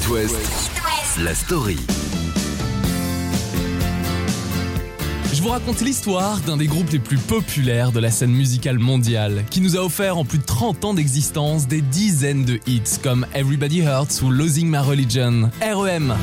It West, la story. Je vous raconte l'histoire d'un des groupes les plus populaires de la scène musicale mondiale, qui nous a offert en plus de 30 ans d'existence des dizaines de hits comme Everybody Hurts ou Losing My Religion, REM.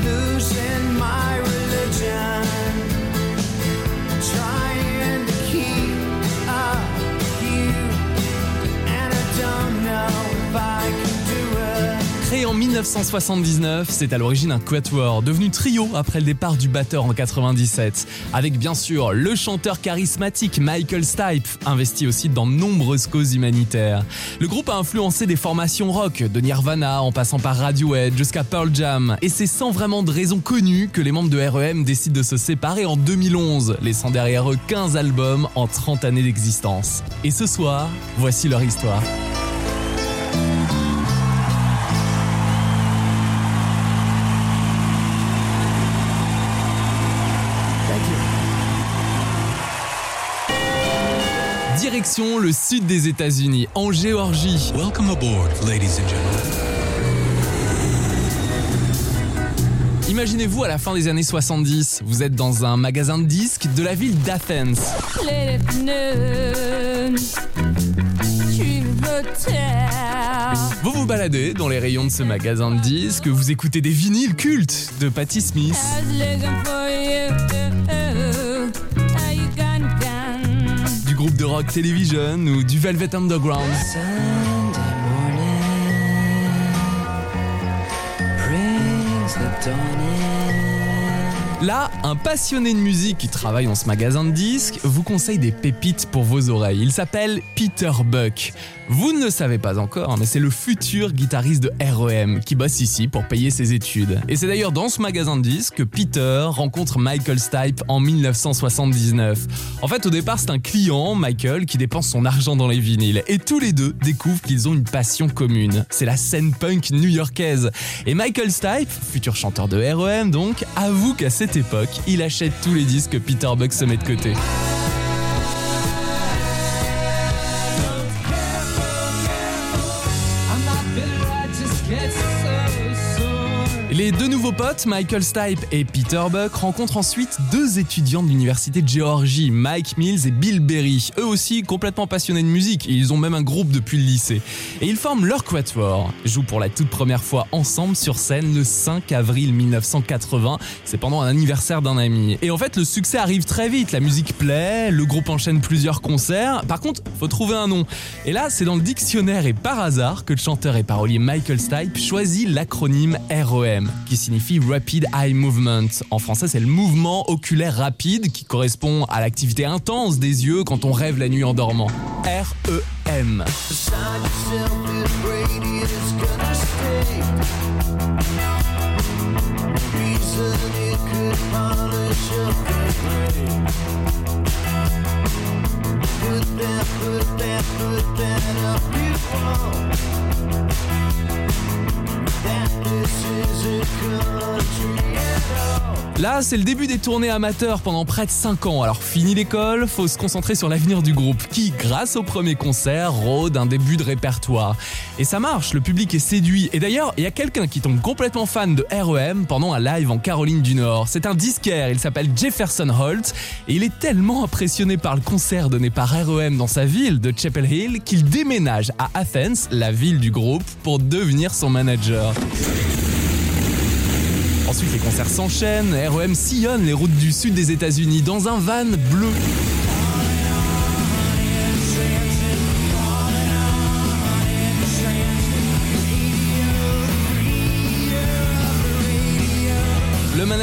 Créé en 1979, c'est à l'origine un quatuor, devenu trio après le départ du batteur en 97, avec bien sûr le chanteur charismatique Michael Stipe, investi aussi dans de nombreuses causes humanitaires. Le groupe a influencé des formations rock, de Nirvana en passant par Radiohead jusqu'à Pearl Jam, et c'est sans vraiment de raison connue que les membres de REM décident de se séparer en 2011, laissant derrière eux 15 albums en 30 années d'existence. Et ce soir, voici leur histoire. Direction le sud des États-Unis, en Géorgie. Welcome aboard, ladies and gentlemen. Imaginez-vous à la fin des années 70, vous êtes dans un magasin de disques de la ville d'Athens. Vous vous baladez dans les rayons de ce magasin de disques, vous écoutez des vinyles cultes de Patti Smith, de rock Television ou du Velvet Underground. Là, un passionné de musique qui travaille dans ce magasin de disques vous conseille des pépites pour vos oreilles. Il s'appelle Peter Buck. Vous ne le savez pas encore, mais c'est le futur guitariste de REM qui bosse ici pour payer ses études. Et c'est d'ailleurs dans ce magasin de disques que Peter rencontre Michael Stipe en 1979. En fait, au départ, c'est un client, Michael, qui dépense son argent dans les vinyles. Et tous les deux découvrent qu'ils ont une passion commune. C'est la scène punk new-yorkaise. Et Michael Stipe, futur chanteur de REM donc, avoue qu'à cette époque, il achète tous les disques que Peter Buck se met de côté. Les deux nouveaux potes, Michael Stipe et Peter Buck, rencontrent ensuite deux étudiants de l'université de Géorgie, Mike Mills et Bill Berry, eux aussi complètement passionnés de musique, et ils ont même un groupe depuis le lycée. Et ils forment leur quatuor, jouent pour la toute première fois ensemble sur scène le 5 avril 1980, c'est pendant un anniversaire d'un ami. Et en fait, le succès arrive très vite, la musique plaît, le groupe enchaîne plusieurs concerts, par contre, faut trouver un nom. Et là, c'est dans le dictionnaire et par hasard que le chanteur et parolier Michael Stipe choisit l'acronyme Qui signifie Rapid Eye Movement. En français, c'est le mouvement oculaire rapide qui correspond à l'activité intense des yeux quand on rêve la nuit en dormant. REM. Là, c'est le début des tournées amateurs pendant près de 5 ans. Alors, fini l'école, faut se concentrer sur l'avenir du groupe qui, grâce au premier concert, rôde un début de répertoire. Et ça marche, le public est séduit. Et d'ailleurs, il y a quelqu'un qui tombe complètement fan de REM pendant un live en Caroline du Nord. C'est un disquaire, il s'appelle Jefferson Holt et il est tellement impressionné par le concert donné par REM dans sa ville de Chapel Hill qu'il déménage à Athens, la ville du groupe, pour devenir son manager. Ensuite, les concerts s'enchaînent, REM sillonne les routes du sud des États-Unis dans un van bleu.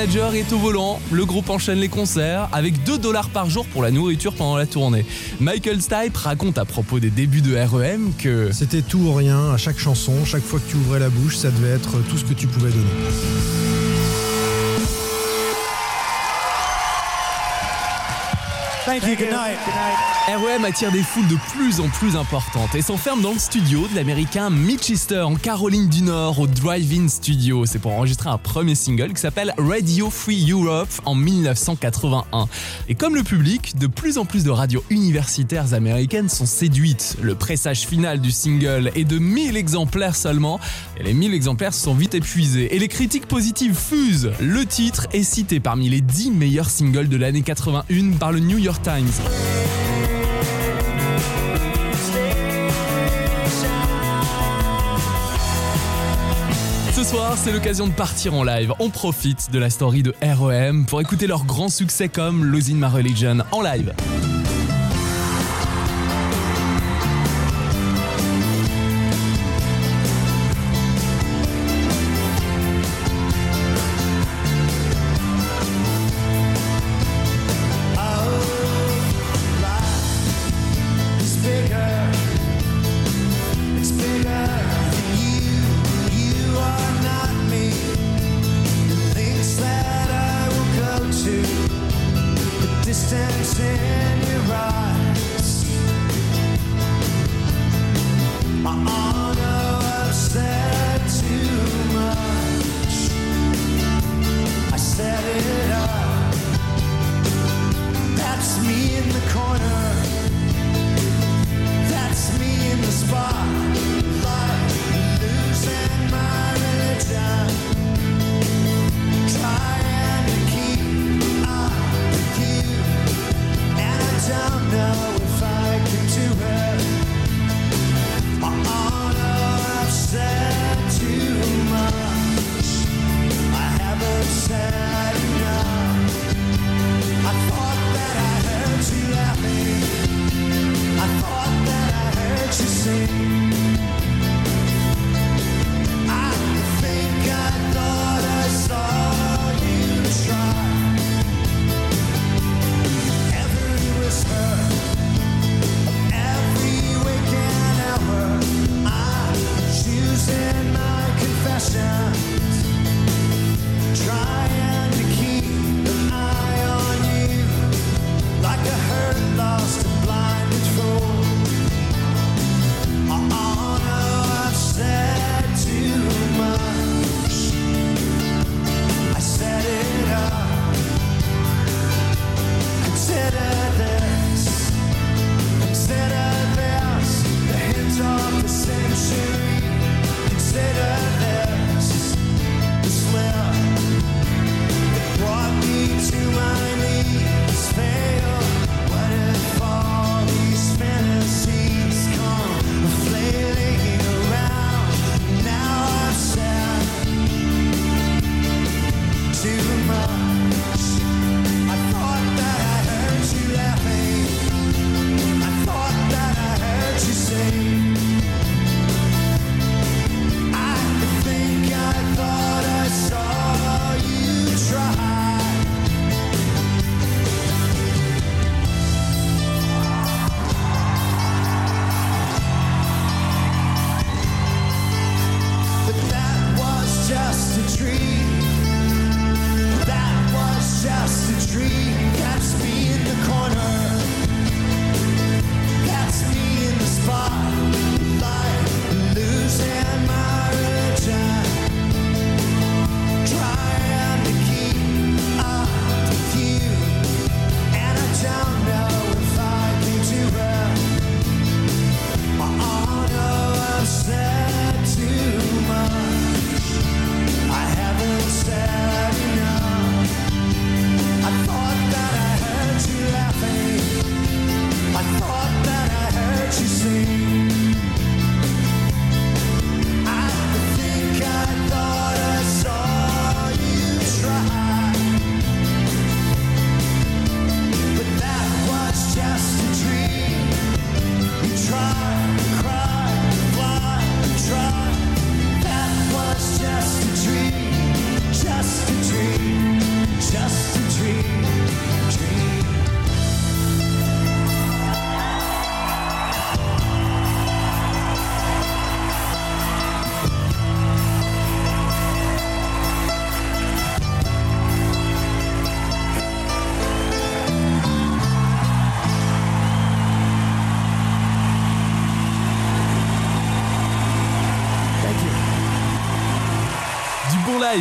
Manager est au volant, le groupe enchaîne les concerts avec 2 dollars par jour pour la nourriture pendant la tournée. Michael Stipe raconte à propos des débuts de REM que C'était tout ou rien à chaque chanson, chaque fois que tu ouvrais la bouche, ça devait être tout ce que tu pouvais donner. Thank you. Good night. REM attire des foules de plus en plus importantes et s'enferme dans le studio de l'américain Mitchester en Caroline du Nord au Drive-In Studio. C'est pour enregistrer un premier single qui s'appelle Radio Free Europe en 1981. Et comme le public, de plus en plus de radios universitaires américaines sont séduites. Le pressage final du single est de 1000 exemplaires seulement et les 1000 exemplaires se sont vite épuisés. Et les critiques positives fusent. Le titre est cité parmi les 10 meilleurs singles de l'année 81 par le New York Ce soir, c'est l'occasion de partir en live. On profite de la story de REM pour écouter leurs grands succès comme Losing My Religion en live.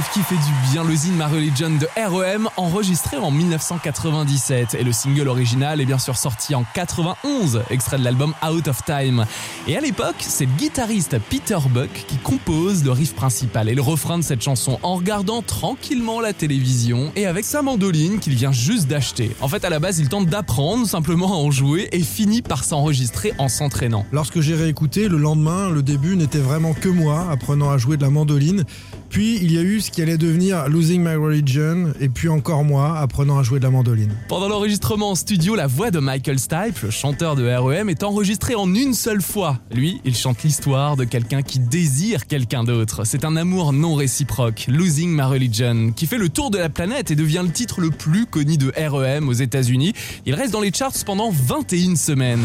Qui fait du bien Losing My Religion de REM, enregistré en 1997. Et le single original est bien sûr sorti en 91, extrait de l'album Out of Time. Et à l'époque, c'est le guitariste Peter Buck qui compose le riff principal et le refrain de cette chanson en regardant tranquillement la télévision et avec sa mandoline qu'il vient juste d'acheter. En fait, à la base, il tente d'apprendre simplement à en jouer et finit par s'enregistrer en s'entraînant. Lorsque j'ai réécouté, le lendemain, le début n'était vraiment que moi apprenant à jouer de la mandoline. Puis il y a eu ce qui allait devenir Losing My Religion, et puis encore moi apprenant à jouer de la mandoline. Pendant l'enregistrement en studio, la voix de Michael Stipe, le chanteur de REM, est enregistrée en une seule fois. Lui, il chante l'histoire de quelqu'un qui désire quelqu'un d'autre. C'est un amour non réciproque, Losing My Religion, qui fait le tour de la planète et devient le titre le plus connu de REM aux États-Unis. Il reste dans les charts pendant 21 semaines.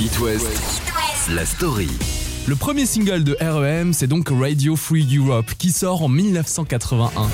It West, la story. Le premier single de REM, c'est donc Radio Free Europe, qui sort en 1981.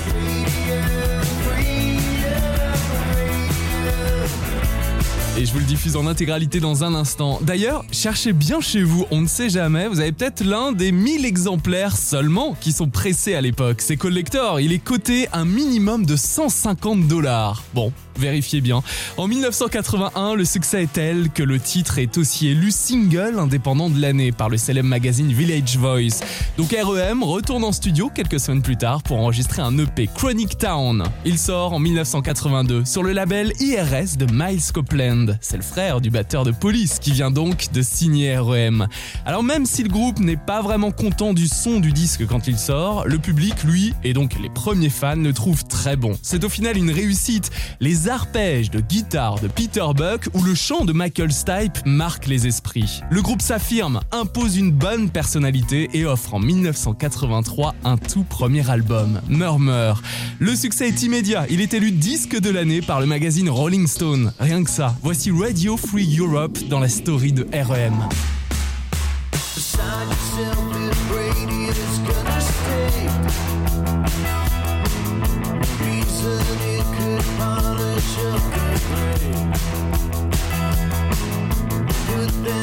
Et je vous le diffuse en intégralité dans un instant. D'ailleurs, cherchez bien chez vous, on ne sait jamais, vous avez peut-être l'un des 1000 exemplaires seulement qui sont pressés à l'époque. C'est collector, il est coté un minimum de 150 dollars. Bon, vérifiez bien. En 1981, le succès est tel que le titre est aussi élu single indépendant de l'année par le célèbre magazine Village Voice. Donc REM retourne en studio quelques semaines plus tard pour enregistrer un EP Chronic Town. Il sort en 1982 sur le label IRS de Miles Copeland. C'est le frère du batteur de Police qui vient donc de signer REM. Alors même si le groupe n'est pas vraiment content du son du disque quand il sort, le public, lui, et donc les premiers fans, le trouvent très bon. C'est au final une réussite. Les arpèges de guitare de Peter Buck ou le chant de Michael Stipe marquent les esprits. Le groupe s'affirme, impose une bonne personnalité et offre en 1983 un tout premier album, Murmur. Le succès est immédiat, il est élu disque de l'année par le magazine Rolling Stone. Rien que ça, voici Radio Free Europe dans la story de REM.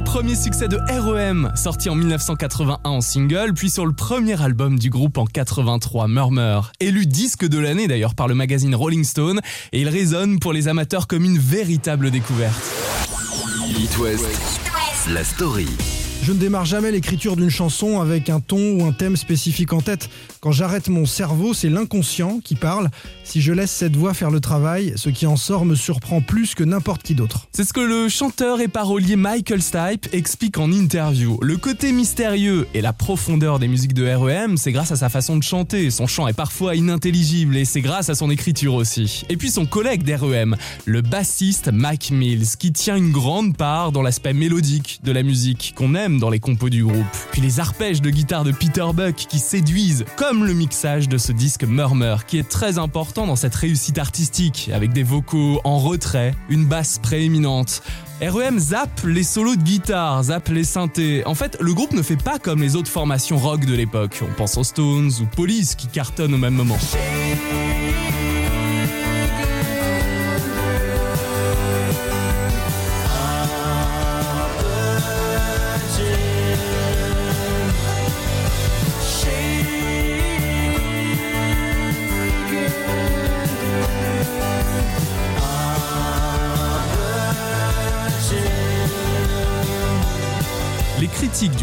premier succès de REM, sorti en 1981 en single, puis sur le premier album du groupe en 83, Murmur. Élu disque de l'année d'ailleurs par le magazine Rolling Stone, et il résonne pour les amateurs comme une véritable découverte. West, la story. Je ne démarre jamais l'écriture d'une chanson avec un ton ou un thème spécifique en tête. Quand j'arrête mon cerveau, c'est l'inconscient qui parle. Si je laisse cette voix faire le travail, ce qui en sort me surprend plus que n'importe qui d'autre. C'est ce que le chanteur et parolier Michael Stipe explique en interview. Le côté mystérieux et la profondeur des musiques de REM, c'est grâce à sa façon de chanter. Son chant est parfois inintelligible et c'est grâce à son écriture aussi. Et puis son collègue d'REM, le bassiste Mike Mills, qui tient une grande part dans l'aspect mélodique de la musique qu'on aime dans les compos du groupe. Puis les arpèges de guitare de Peter Buck qui séduisent, comme le mixage de ce disque Murmur, qui est très important dans cette réussite artistique, avec des vocaux en retrait, une basse prééminente. REM zappe les solos de guitare, zappe les synthés. En fait, le groupe ne fait pas comme les autres formations rock de l'époque. On pense aux Stones ou Police qui cartonnent au même moment.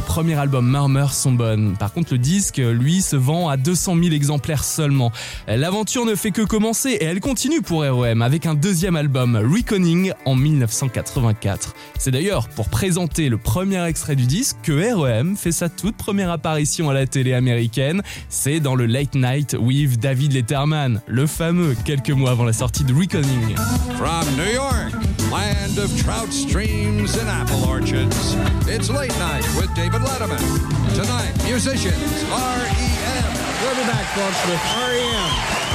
Premier album Murmur sont bonnes. Par contre, le disque, lui, se vend à 200 000 exemplaires seulement. L'aventure ne fait que commencer et elle continue pour REM avec un deuxième album, Reckoning, en 1984. C'est d'ailleurs pour présenter le premier extrait du disque que REM fait sa toute première apparition à la télé américaine. C'est dans le Late Night with David Letterman, le fameux, quelques mois avant la sortie de Reckoning. From New York, land of trout streams and apple orchards, it's late night with David Letterman. Tonight, musicians R.E.M. We'll be back, folks, with REM.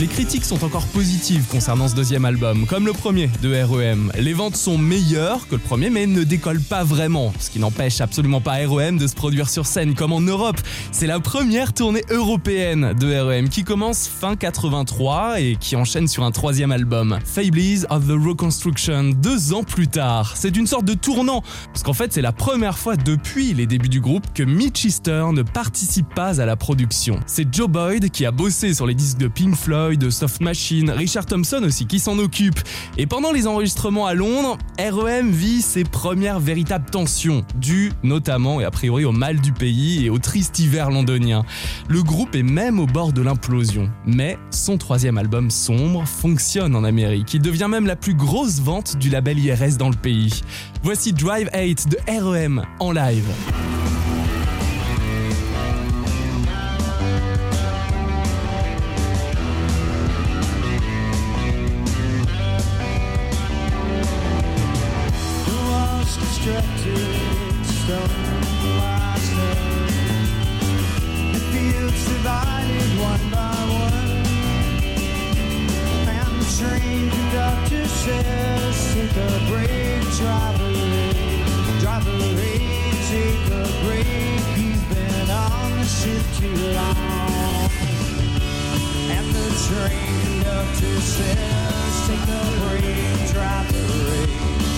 Les critiques sont encore positives concernant ce deuxième album, comme le premier de REM. Les ventes sont meilleures que le premier, mais ne décollent pas vraiment, ce qui n'empêche absolument pas REM de se produire sur scène comme en Europe. C'est la première tournée européenne de REM qui commence fin 83 et qui enchaîne sur un troisième album, Fables of the Reconstruction, deux ans plus tard. C'est une sorte de tournant, parce qu'en fait c'est la première fois depuis les débuts du groupe que Mitch Easter ne participe pas à la production. C'est Joe Boyd qui a bossé sur les disques de Pink Floyd, de Soft Machine, Richard Thompson aussi qui s'en occupe. Et pendant les enregistrements à Londres, REM vit ses premières véritables tensions, dues notamment et a priori au mal du pays et au triste hiver londonien. Le groupe est même au bord de l'implosion. Mais son troisième album sombre fonctionne en Amérique. Il devient même la plus grosse vente du label IRS dans le pays. Voici Drive 8 de REM en live. Constructed stone by. The fields divided one by one. And the train conductor says, Take a break, driver, driver, take a break. You've been on the ship too long. And the train conductor says, Take a break, driver,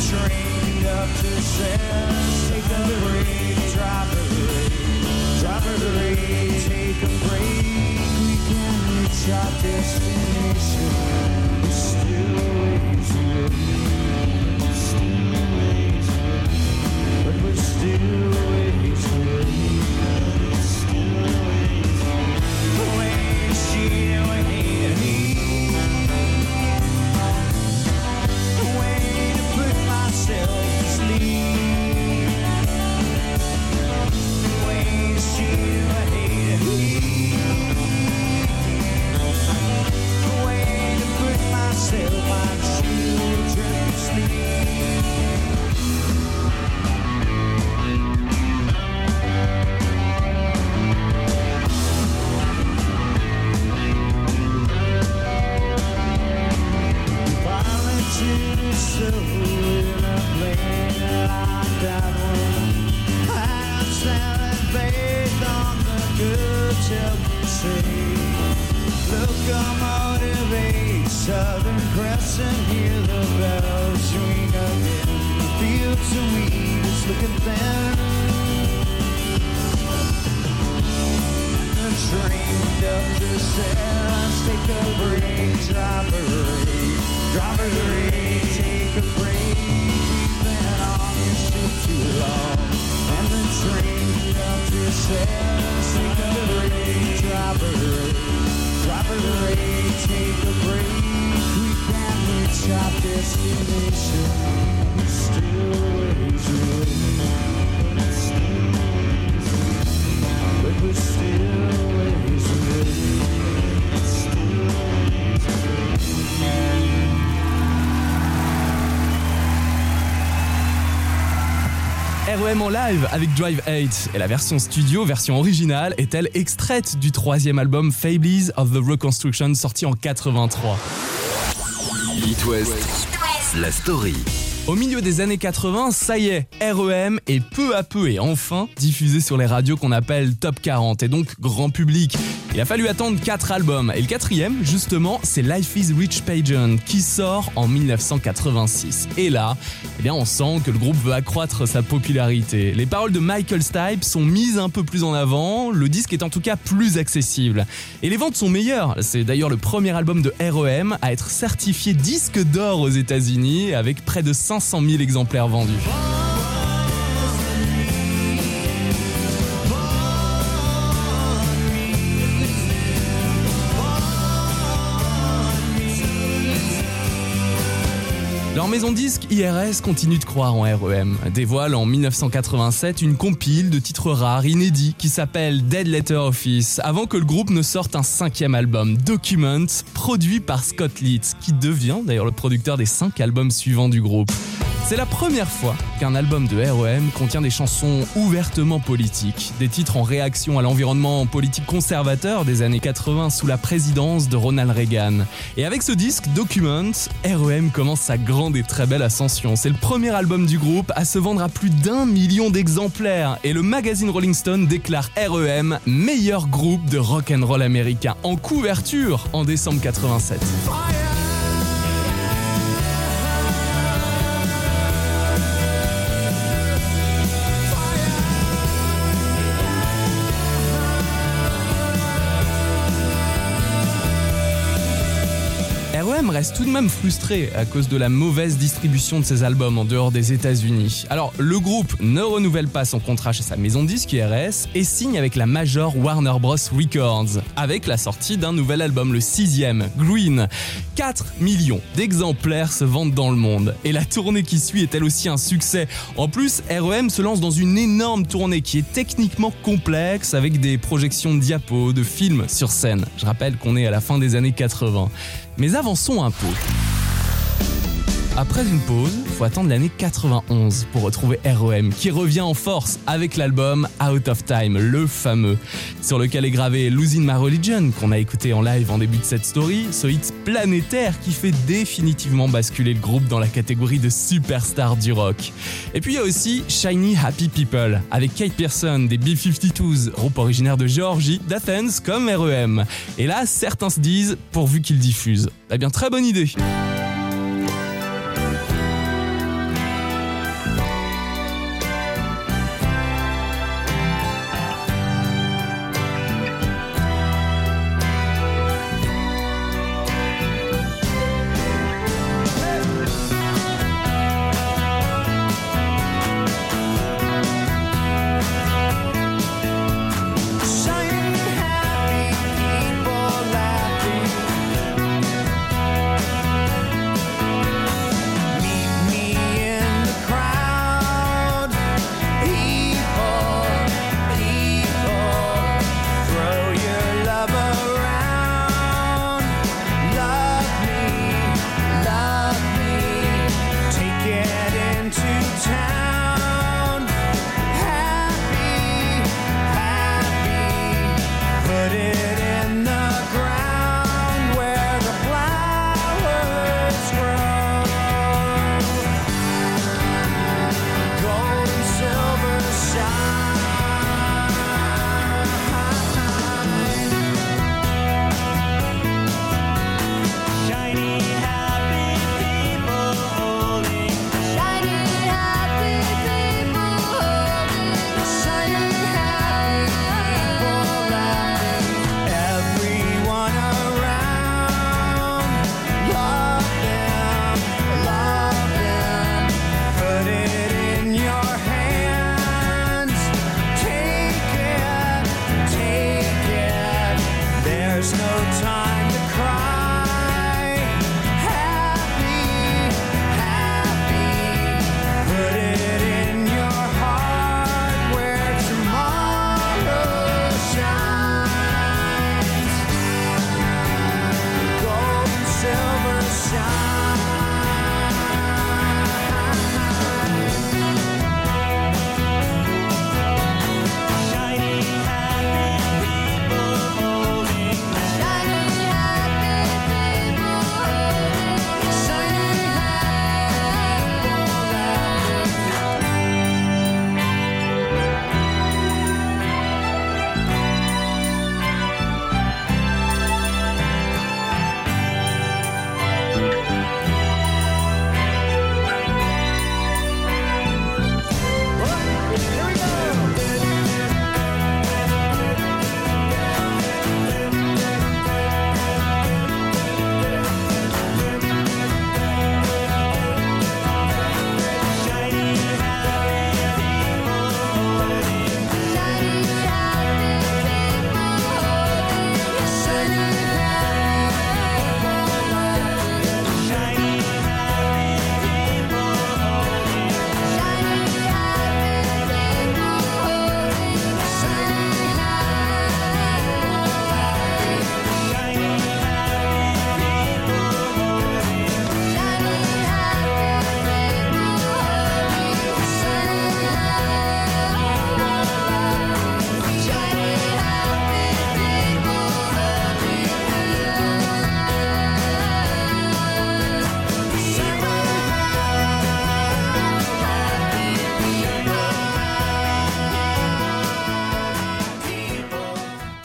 And the train conductor says, take a break, drive a break, drive a break, take a break. We can reach our destination. We're still ways. En live avec Drive 8 et la version studio, version originale, est-elle extraite du troisième album Fables of the Reconstruction sorti en 83. It West, la story. Au milieu des années 80, ça y est, REM est peu à peu et enfin diffusé sur les radios qu'on appelle Top 40 et donc grand public. Il a fallu attendre 4 albums et le quatrième, justement, c'est Life is Rich Pageant qui sort en 1986. Et là, eh bien, on sent que le groupe veut accroître sa popularité. Les paroles de Michael Stipe sont mises un peu plus en avant, le disque est en tout cas plus accessible. Et les ventes sont meilleures. C'est d'ailleurs le premier album de REM à être certifié disque d'or aux États-Unis avec près de 500 000 exemplaires vendus. Maison disque IRS continue de croire en REM. Dévoile en 1987 une compile de titres rares inédits qui s'appelle Dead Letter Office, avant que le groupe ne sorte un cinquième album, Document, produit par Scott Litt, qui devient d'ailleurs le producteur des cinq albums suivants du groupe. C'est la première fois qu'un album de REM contient des chansons ouvertement politiques, des titres en réaction à l'environnement politique conservateur des années 80 sous la présidence de Ronald Reagan. Et avec ce disque, Document, REM commence sa grande et très belle ascension. C'est le premier album du groupe à se vendre à plus d'un million d'exemplaires et le magazine Rolling Stone déclare REM meilleur groupe de rock and roll américain en couverture en décembre 87. Tout de même frustré à cause de la mauvaise distribution de ses albums en dehors des États-Unis. Alors, le groupe ne renouvelle pas son contrat chez sa maison disque IRS et signe avec la major Warner Bros. Records, avec la sortie d'un nouvel album, le sixième, Green. 4 millions d'exemplaires se vendent dans le monde et la tournée qui suit est elle aussi un succès. En plus, REM se lance dans une énorme tournée qui est techniquement complexe avec des projections de diapos, de films sur scène. Je rappelle qu'on est à la fin des années 80. Mais avançons un peu. Après une pause, faut attendre l'année 91 pour retrouver REM qui revient en force avec l'album Out of Time, le fameux, sur lequel est gravé Losing My Religion qu'on a écouté en live en début de cette story, ce hit planétaire qui fait définitivement basculer le groupe dans la catégorie de superstar du rock. Et puis il y a aussi Shiny Happy People avec Kate Pearson des B-52s, groupe originaire de Géorgie, d'Athens comme REM. Et là, certains se disent pourvu qu'ils diffusent. Eh bien, très bonne idée.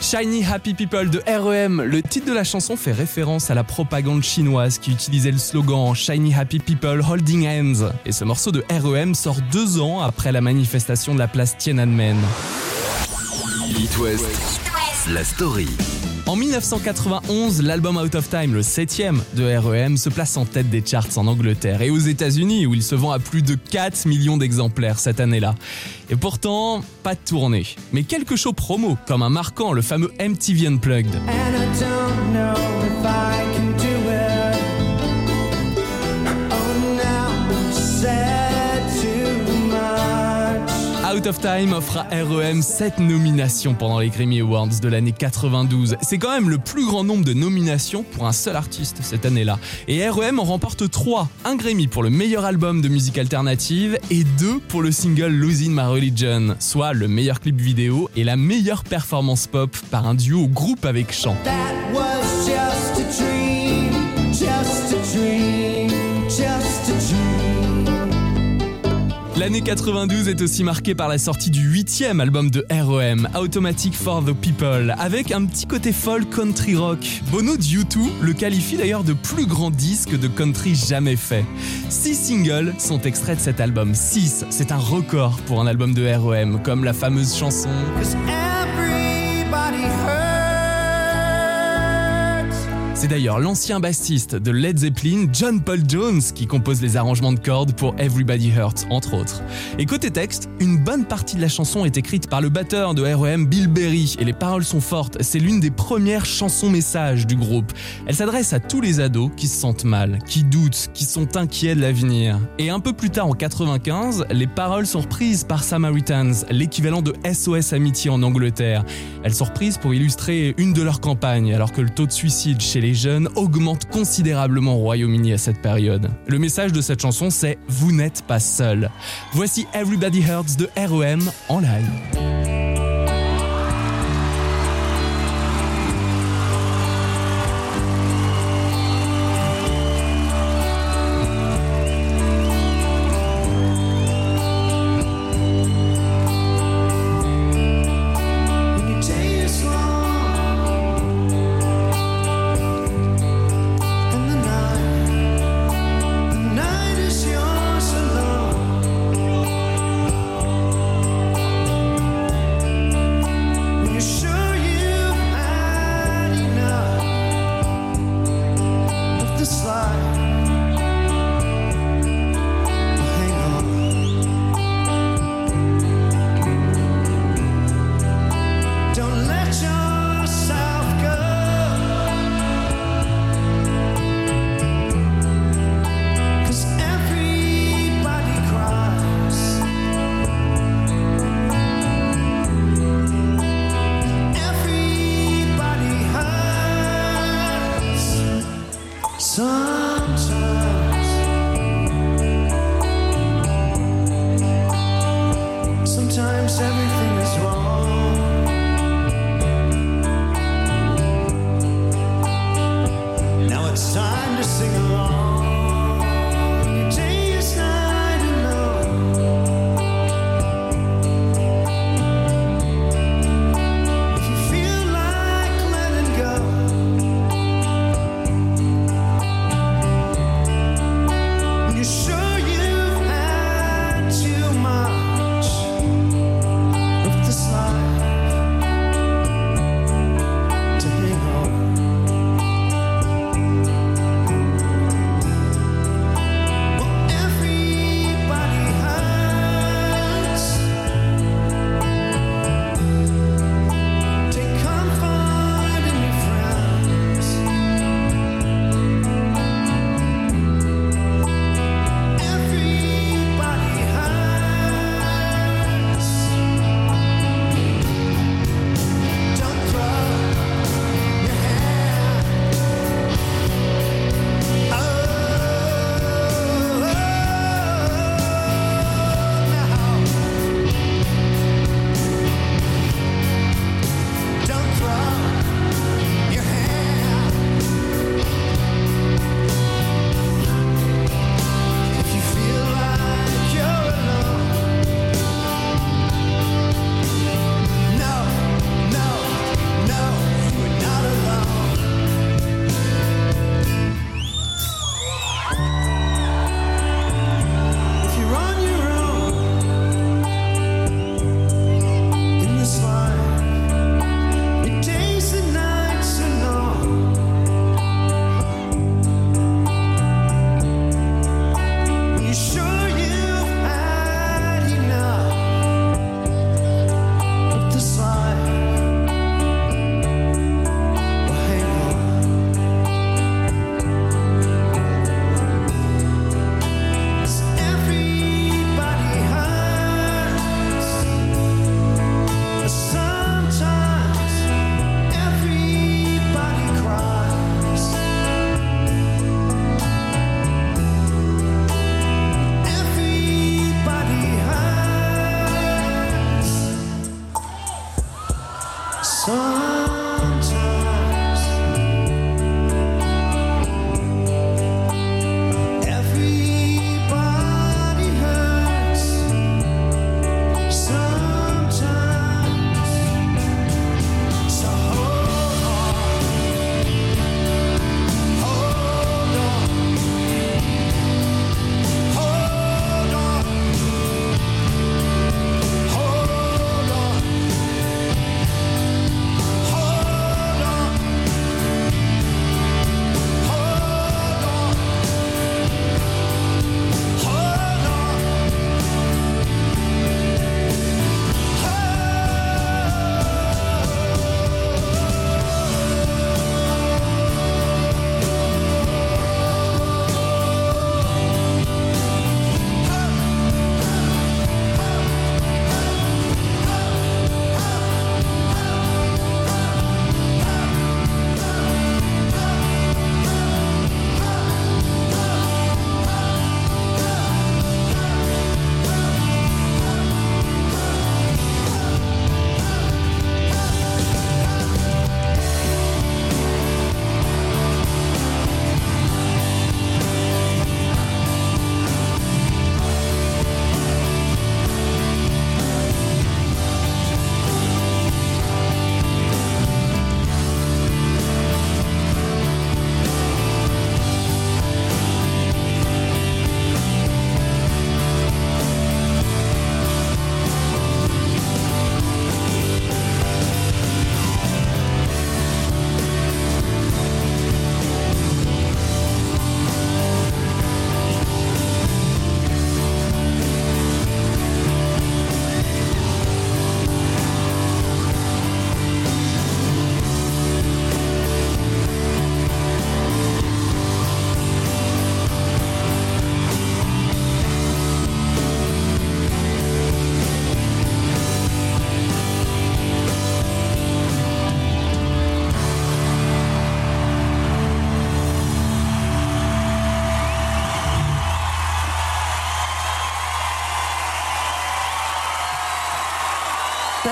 Shiny Happy People de REM. Le titre de la chanson fait référence à la propagande chinoise qui utilisait le slogan Shiny Happy People Holding Hands. Et ce morceau de REM sort deux ans après la manifestation de la place Tiananmen. West, la story. En 1991, l'album Out of Time, le septième de REM, se place en tête des charts en Angleterre et aux États-Unis, où il se vend à plus de 4 millions d'exemplaires cette année-là. Et pourtant, pas de tournée, mais quelques shows promo, comme un marquant, le fameux MTV Unplugged. Of Time offre à REM 7 nominations pendant les Grammy Awards de l'année 92. C'est quand même le plus grand nombre de nominations pour un seul artiste cette année-là. Et REM en remporte 3. Un Grammy pour le meilleur album de musique alternative et 2 pour le single Losing My Religion, soit le meilleur clip vidéo et la meilleure performance pop par un duo groupe avec chant. L'année 92 est aussi marquée par la sortie du huitième album de REM, Automatic for the People, avec un petit côté folk country rock. Bono de U2 le qualifie d'ailleurs de plus grand disque de country jamais fait. Six singles sont extraits de cet album. 6, c'est un record pour un album de REM, comme la fameuse chanson C'est d'ailleurs l'ancien bassiste de Led Zeppelin, John Paul Jones, qui compose les arrangements de cordes pour Everybody Hurts, entre autres. Et côté texte, une bonne partie de la chanson est écrite par le batteur de REM, Bill Berry, et les paroles sont fortes. C'est l'une des premières chansons messages du groupe. Elle s'adresse à tous les ados qui se sentent mal, qui doutent, qui sont inquiets de l'avenir. Et un peu plus tard, en 95, les paroles sont reprises par Samaritans, l'équivalent de SOS Amitié en Angleterre. Elles sont reprises pour illustrer une de leurs campagnes, alors que le taux de suicide chez les jeunes augmente considérablement au Royaume-Uni à cette période. Le message de cette chanson, c'est Vous n'êtes pas seul. Voici Everybody Hurts de REM en live.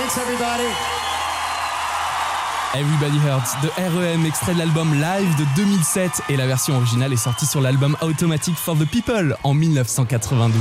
Thanks, everybody. Everybody Hurts de REM, extrait de l'album Live de 2007 et la version originale est sortie sur l'album Automatic for the People en 1992.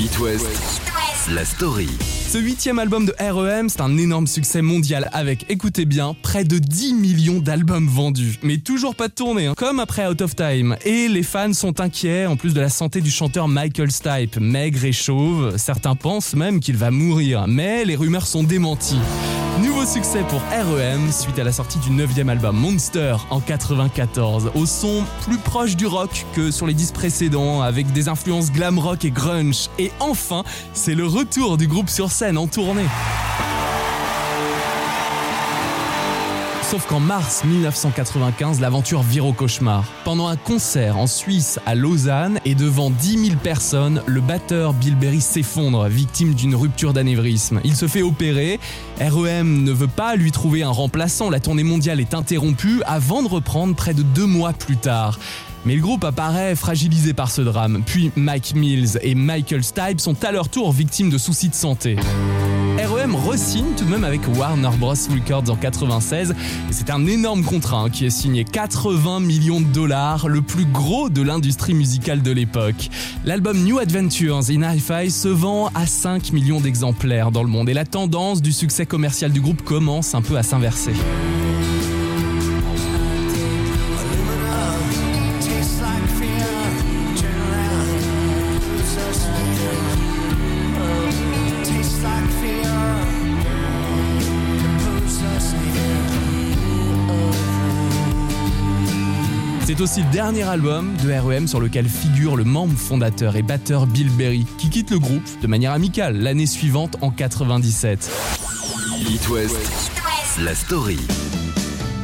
It West, la story. Ce huitième album de REM, c'est un énorme succès mondial avec, écoutez bien, près de 10 millions d'albums vendus. Mais toujours pas de tournée, hein, comme après Out of Time. Et les fans sont inquiets, en plus de la santé du chanteur Michael Stipe, maigre et chauve. Certains pensent même qu'il va mourir, mais les rumeurs sont démenties. Nouveau succès pour REM suite à la sortie du neuvième album Monster en 94, au son plus proche du rock que sur les dix précédents, avec des influences glam rock et grunge. Et enfin, c'est le retour du groupe sur scène en tournée. Sauf qu'en mars 1995, l'aventure vire au cauchemar. Pendant un concert en Suisse à Lausanne et devant 10 000 personnes, le batteur Bill Berry s'effondre, victime d'une rupture d'anévrisme. Il se fait opérer. REM ne veut pas lui trouver un remplaçant. La tournée mondiale est interrompue avant de reprendre près de deux mois plus tard. Mais le groupe apparaît fragilisé par ce drame. Puis Mike Mills et Michael Stipe sont à leur tour victimes de soucis de santé. REM re-signe tout de même avec Warner Bros. Records en 96. Et c'est un énorme contrat hein, qui est signé 80 millions de dollars, le plus gros de l'industrie musicale de l'époque. L'album New Adventures in Hi-Fi se vend à 5 millions d'exemplaires dans le monde et la tendance du succès commercial du groupe commence un peu à s'inverser. C'est aussi le dernier album de REM sur lequel figure le membre fondateur et batteur Bill Berry, qui quitte le groupe de manière amicale l'année suivante en 97. It West, la story.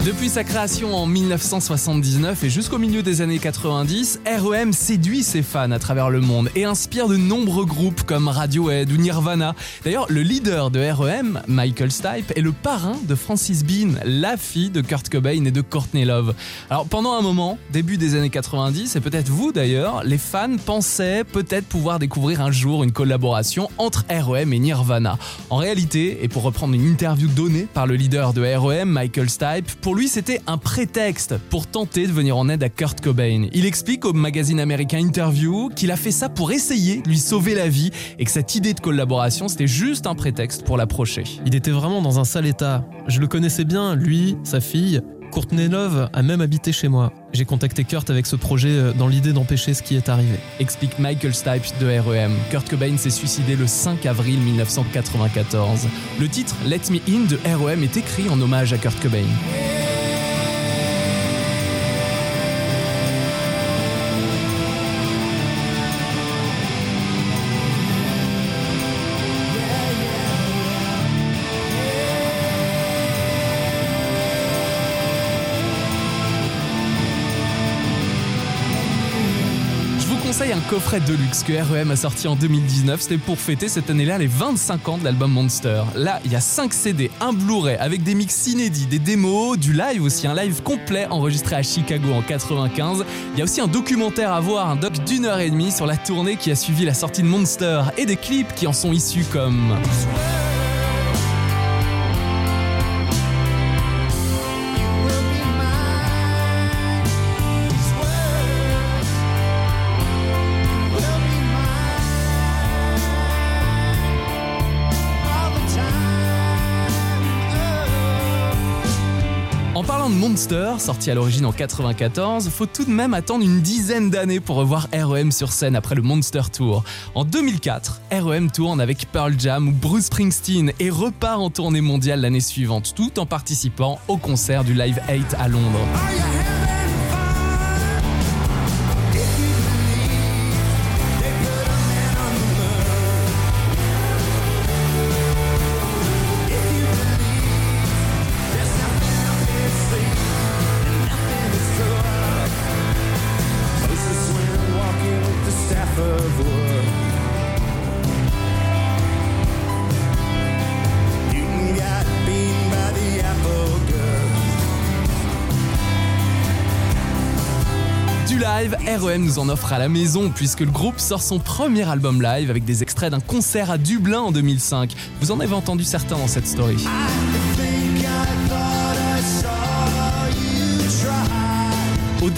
Depuis sa création en 1979 et jusqu'au milieu des années 90, REM séduit ses fans à travers le monde et inspire de nombreux groupes comme Radiohead ou Nirvana. D'ailleurs, le leader de REM, Michael Stipe, est le parrain de Francis Bean, la fille de Kurt Cobain et de Courtney Love. Alors pendant un moment, début des années 90, et peut-être vous d'ailleurs, les fans pensaient peut-être pouvoir découvrir un jour une collaboration entre REM et Nirvana. En réalité, et pour reprendre une interview donnée par le leader de REM, Michael Stipe, lui c'était un prétexte pour tenter de venir en aide à Kurt Cobain. Il explique au magazine américain Interview qu'il a fait ça pour essayer de lui sauver la vie et que cette idée de collaboration c'était juste un prétexte pour l'approcher. Il était vraiment dans un sale état. Je le connaissais bien, lui, sa fille. Courtney Love a même habité chez moi. J'ai contacté Kurt avec ce projet euh, dans l'idée d'empêcher ce qui est arrivé. Explique Michael Stipe de REM. Kurt Cobain s'est suicidé le 5 avril 1994. Le titre Let Me In de REM est écrit en hommage à Kurt Cobain. Coffret de luxe que REM a sorti en 2019. C'était pour fêter cette année-là les 25 ans de l'album Monster. Là, il y a 5 CD, un Blu-ray avec des mix inédits, des démos, du live aussi, un live complet enregistré à Chicago en 95. Il y a aussi un documentaire à voir, un doc d'une heure et demie sur la tournée qui a suivi la sortie de Monster et des clips qui en sont issus comme... Monster, sorti à l'origine en 94, faut tout de même attendre une dizaine d'années pour revoir REM sur scène après le Monster Tour. En 2004, REM tourne avec Pearl Jam ou Bruce Springsteen et repart en tournée mondiale l'année suivante, tout en participant au concert du Live 8 à Londres. REM nous en offre à la maison puisque le groupe sort son premier album live avec des extraits d'un concert à Dublin en 2005. Vous en avez entendu certains dans cette story.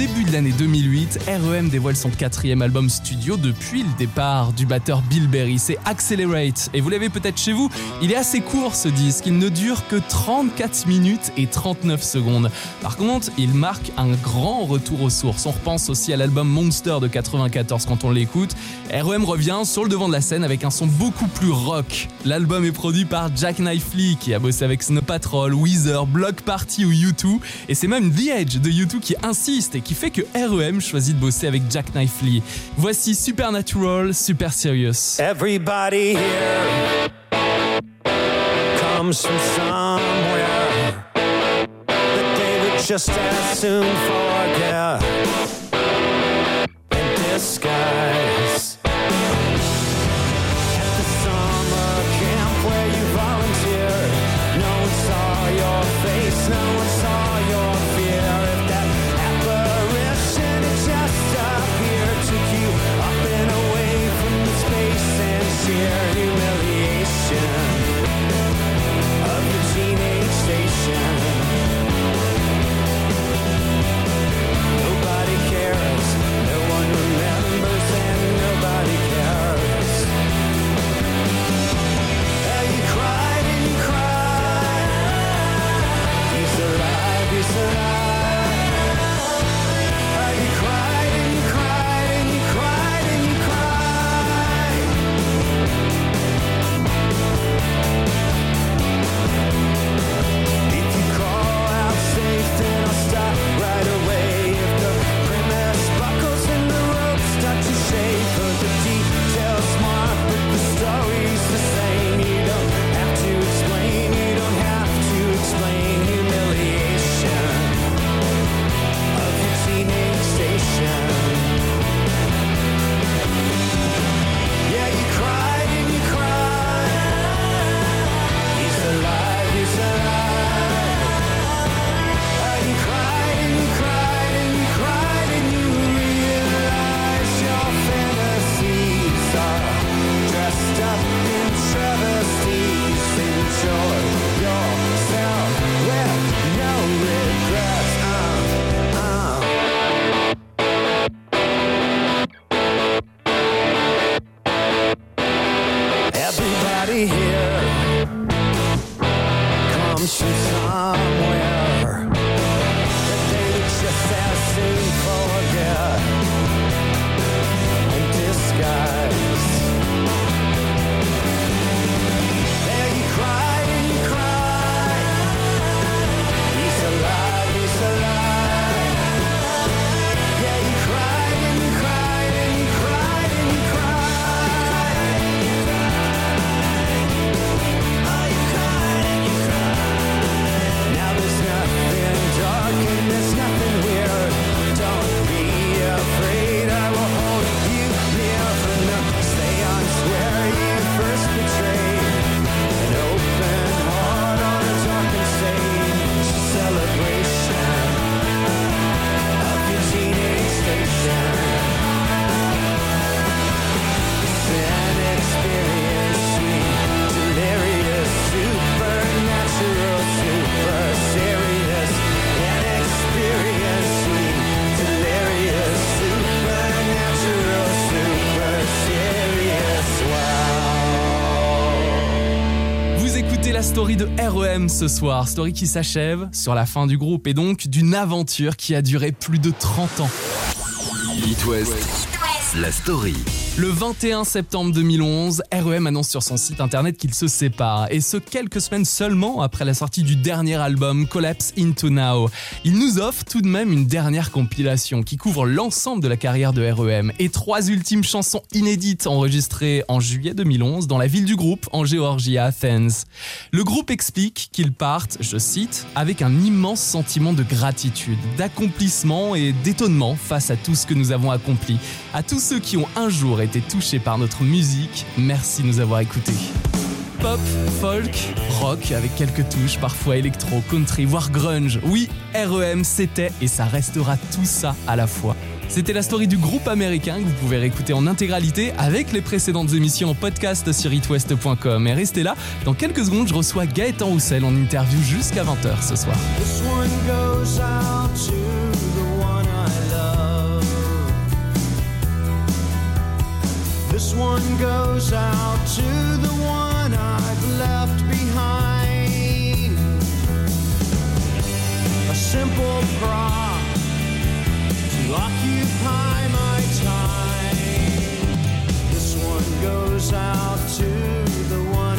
Début de l'année 2008, REM dévoile son quatrième album studio depuis le départ du batteur Bill Berry. C'est Accelerate. Et vous l'avez peut-être chez vous, il est assez court ce disque. Il ne dure que 34 minutes et 39 secondes. Par contre, il marque un grand retour aux sources. On repense aussi à l'album Monster de 94 quand on l'écoute. REM revient sur le devant de la scène avec un son beaucoup plus rock. L'album est produit par Jack Knifley qui a bossé avec Snow Patrol, Weezer, Block Party ou U2. Et c'est même The Edge de U2 qui insiste et qui fait que REM choisit de bosser avec Jack Knifley. Voici Supernatural, Super Serious. Everybody here comes from somewhere that they would just as soon forget ce soir, story qui s'achève sur la fin du groupe et donc d'une aventure qui a duré plus de 30 ans. West, la story. Le 21 septembre 2011, REM annonce sur son site internet qu'il se sépare, et ce quelques semaines seulement après la sortie du dernier album Collapse Into Now. Il nous offre tout de même une dernière compilation qui couvre l'ensemble de la carrière de REM et trois ultimes chansons inédites enregistrées en juillet 2011 dans la ville du groupe en Géorgie à Athens. Le groupe explique qu'ils partent, je cite, avec un immense sentiment de gratitude, d'accomplissement et d'étonnement face à tout ce que nous avons accompli. À tous ceux qui ont un jour été touchés par notre musique, merci de nous avoir écoutés. pop, folk, rock avec quelques touches, parfois électro, country, voire grunge. Oui, REM c'était et ça restera tout ça à la fois. C'était la story du groupe américain que vous pouvez réécouter en intégralité avec les précédentes émissions en podcast sur itwest.com. Et restez là, dans quelques secondes, je reçois Gaëtan Roussel en interview jusqu'à 20h ce soir. This one goes out to the one I've left behind. A simple prop to occupy my time. This one goes out to the one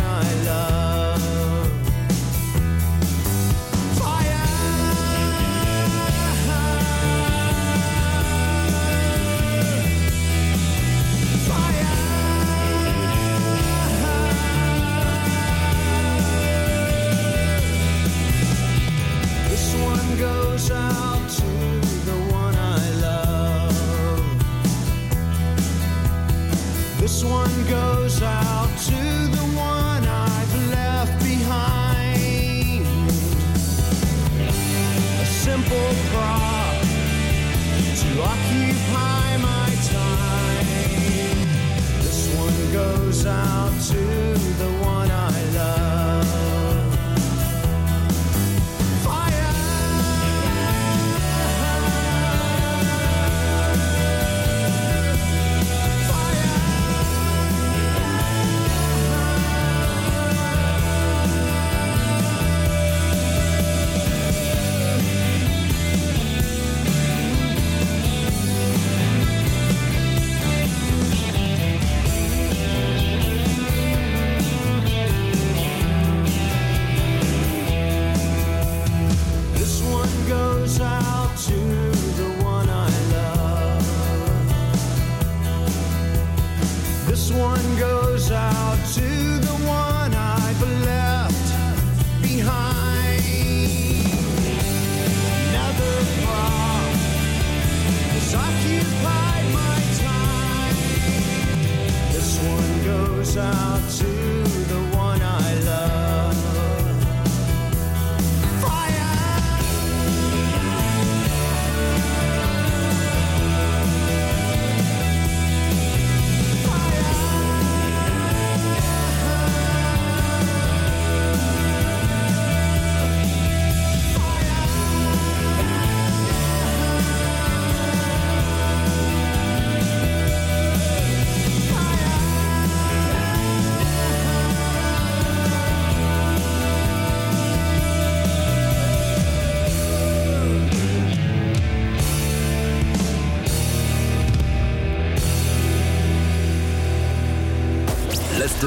goes out to the one I've left behind. A simple prop to occupy my time. This one goes out to the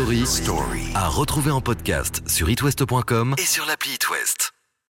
Story, à retrouver en podcast sur itwest.com et sur l'appli itwest.